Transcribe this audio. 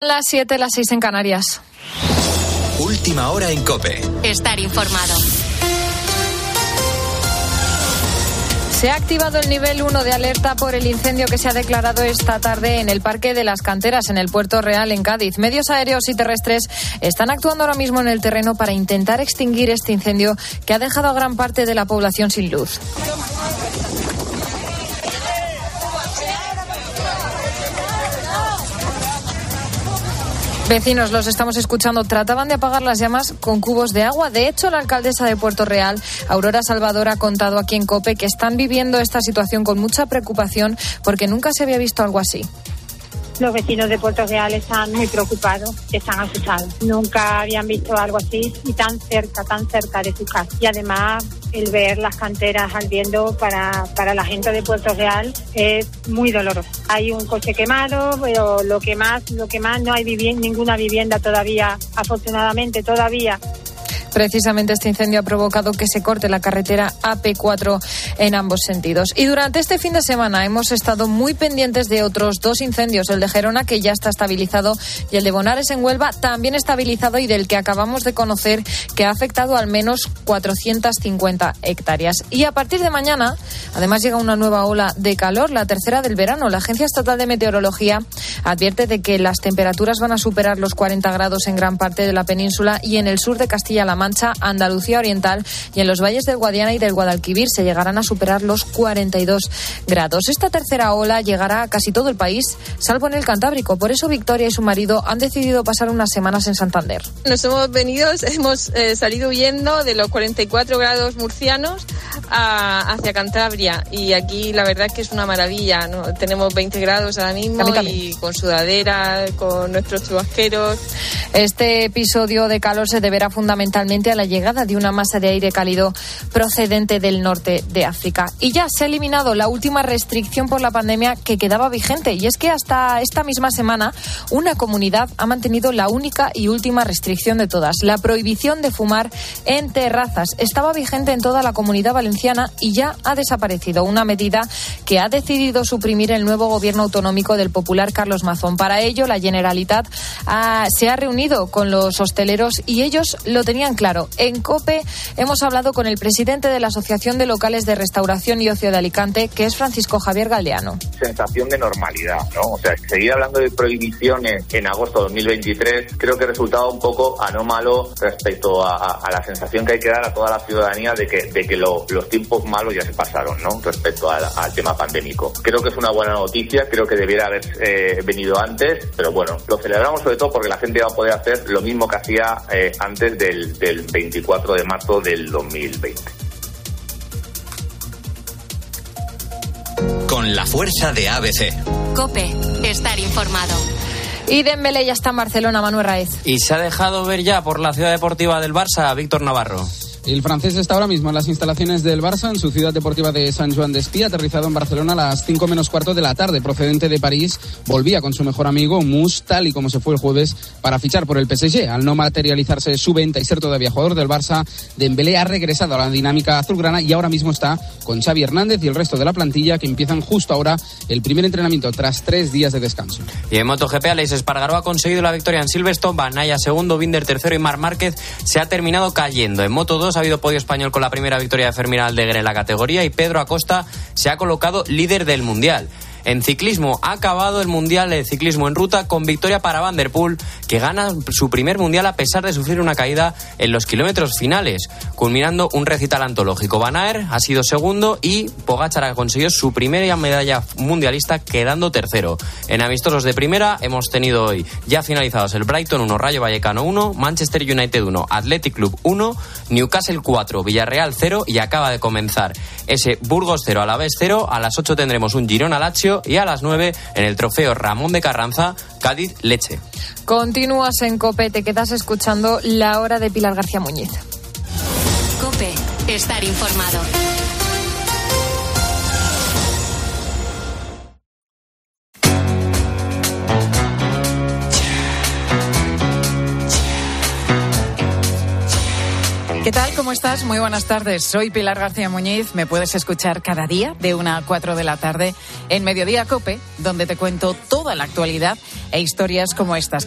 Las 7, las 6 en Canarias. Última hora en Cope. Estar informado. Se ha activado el nivel 1 de alerta por el incendio que se ha declarado esta tarde en el Parque de las Canteras, en el Puerto Real, en Cádiz. Medios aéreos y terrestres están actuando ahora mismo en el terreno para intentar extinguir este incendio que ha dejado a gran parte de la población sin luz. Vecinos, los estamos escuchando, trataban de apagar las llamas con cubos de agua. De hecho, la alcaldesa de Puerto Real, Aurora Salvador, ha contado aquí en COPE que están viviendo esta situación con mucha preocupación porque nunca se había visto algo así. Los vecinos de Puerto Real están muy preocupados, están asustados. Nunca habían visto algo así y tan cerca, tan cerca de su casa. Y además el ver las canteras ardiendo para, para la gente de Puerto Real es muy doloroso. Hay un coche quemado, pero lo que más, lo que más no hay ninguna vivienda todavía, afortunadamente todavía Precisamente este incendio ha provocado que se corte la carretera AP4 en ambos sentidos. Y durante este fin de semana hemos estado muy pendientes de otros dos incendios, el de Gerona que ya está estabilizado y el de Bonares en Huelva también estabilizado y del que acabamos de conocer que ha afectado al menos 450 hectáreas. Y a partir de mañana, además llega una nueva ola de calor, la tercera del verano. La Agencia Estatal de Meteorología advierte de que las temperaturas van a superar los 40 grados en gran parte de la península y en el sur de Castilla-La Mancha, Andalucía Oriental y en los valles del Guadiana y del Guadalquivir se llegarán a superar los 42 grados. Esta tercera ola llegará a casi todo el país, salvo en el Cantábrico. Por eso Victoria y su marido han decidido pasar unas semanas en Santander. Nos hemos venido, hemos eh, salido huyendo de los 44 grados murcianos hacia Cantabria y aquí la verdad es que es una maravilla. ¿no? Tenemos 20 grados ahora mismo y con sudadera, con nuestros chubasqueros. Este episodio de calor se deberá fundamentalmente a la llegada de una masa de aire cálido procedente del norte de África. Y ya se ha eliminado la última restricción por la pandemia que quedaba vigente y es que hasta esta misma semana una comunidad ha mantenido la única y última restricción de todas, la prohibición de fumar en terrazas. Estaba vigente en toda la comunidad valenciana y ya ha desaparecido, una medida que ha decidido suprimir el nuevo gobierno autonómico del popular Carlos Mazón. Para ello, la Generalitat se ha reunido con los hosteleros y ellos lo tenían claro. En COPE hemos hablado con el presidente de la Asociación de Locales de Restauración y Ocio de Alicante, que es Francisco Javier Galdeano. Sensación de normalidad, ¿no? O sea, seguir hablando de prohibiciones en agosto de 2023 creo que resultaba un poco anómalo respecto a, la sensación que hay que dar a toda la ciudadanía de que, de que los tiempos malos ya se pasaron, ¿no? Respecto al, tema pandémico. Creo que es una buena noticia, creo que debiera haber eh, venido antes, pero bueno, lo celebramos sobre todo porque la gente va a poder hacer lo mismo que hacía eh, antes del, del 24 de marzo del 2020. Con la fuerza de ABC. Cope, estar informado. Y Dembélé ya está en Barcelona, Manuel Raez. Y se ha dejado ver ya por la ciudad deportiva del Barça, Víctor Navarro. El francés está ahora mismo en las instalaciones del Barça, en su ciudad deportiva de San Juan de Espí, aterrizado en Barcelona a las 5 menos cuarto de la tarde, procedente de París. Volvía con su mejor amigo, Mus, tal y como se fue el jueves, para fichar por el PSG. Al no materializarse su venta y ser todavía jugador del Barça, Dembélé ha regresado a la dinámica azulgrana y ahora mismo está con Xavi Hernández y el resto de la plantilla que empiezan justo ahora el primer entrenamiento tras tres días de descanso. Y en MotoGP, Alex Espargaró ha conseguido la victoria en Silverstone, Banaya segundo, Binder tercero y Mar Márquez se ha terminado cayendo. En Moto 2 ha habido podio español con la primera victoria de Fermín Aldeguer en la categoría y Pedro Acosta se ha colocado líder del Mundial. En ciclismo ha acabado el Mundial de Ciclismo en Ruta con victoria para Van Der Poel, que gana su primer Mundial a pesar de sufrir una caída en los kilómetros finales, culminando un recital antológico. Van Aert ha sido segundo y Pogacar ha conseguido su primera medalla mundialista quedando tercero. En amistosos de primera hemos tenido hoy ya finalizados el Brighton 1, Rayo Vallecano 1, Manchester United 1, Athletic Club 1, Newcastle 4, Villarreal 0 y acaba de comenzar ese Burgos 0 a la vez 0. A las 8 tendremos un Girona Lazio y a las 9 en el trofeo Ramón de Carranza, Cádiz Leche. Continúas en COPE, te quedas escuchando la hora de Pilar García Muñiz. COPE, estar informado. ¿Qué tal? ¿Cómo estás? Muy buenas tardes. Soy Pilar García Muñiz. Me puedes escuchar cada día de una a 4 de la tarde en Mediodía Cope, donde te cuento toda la actualidad e historias como estas que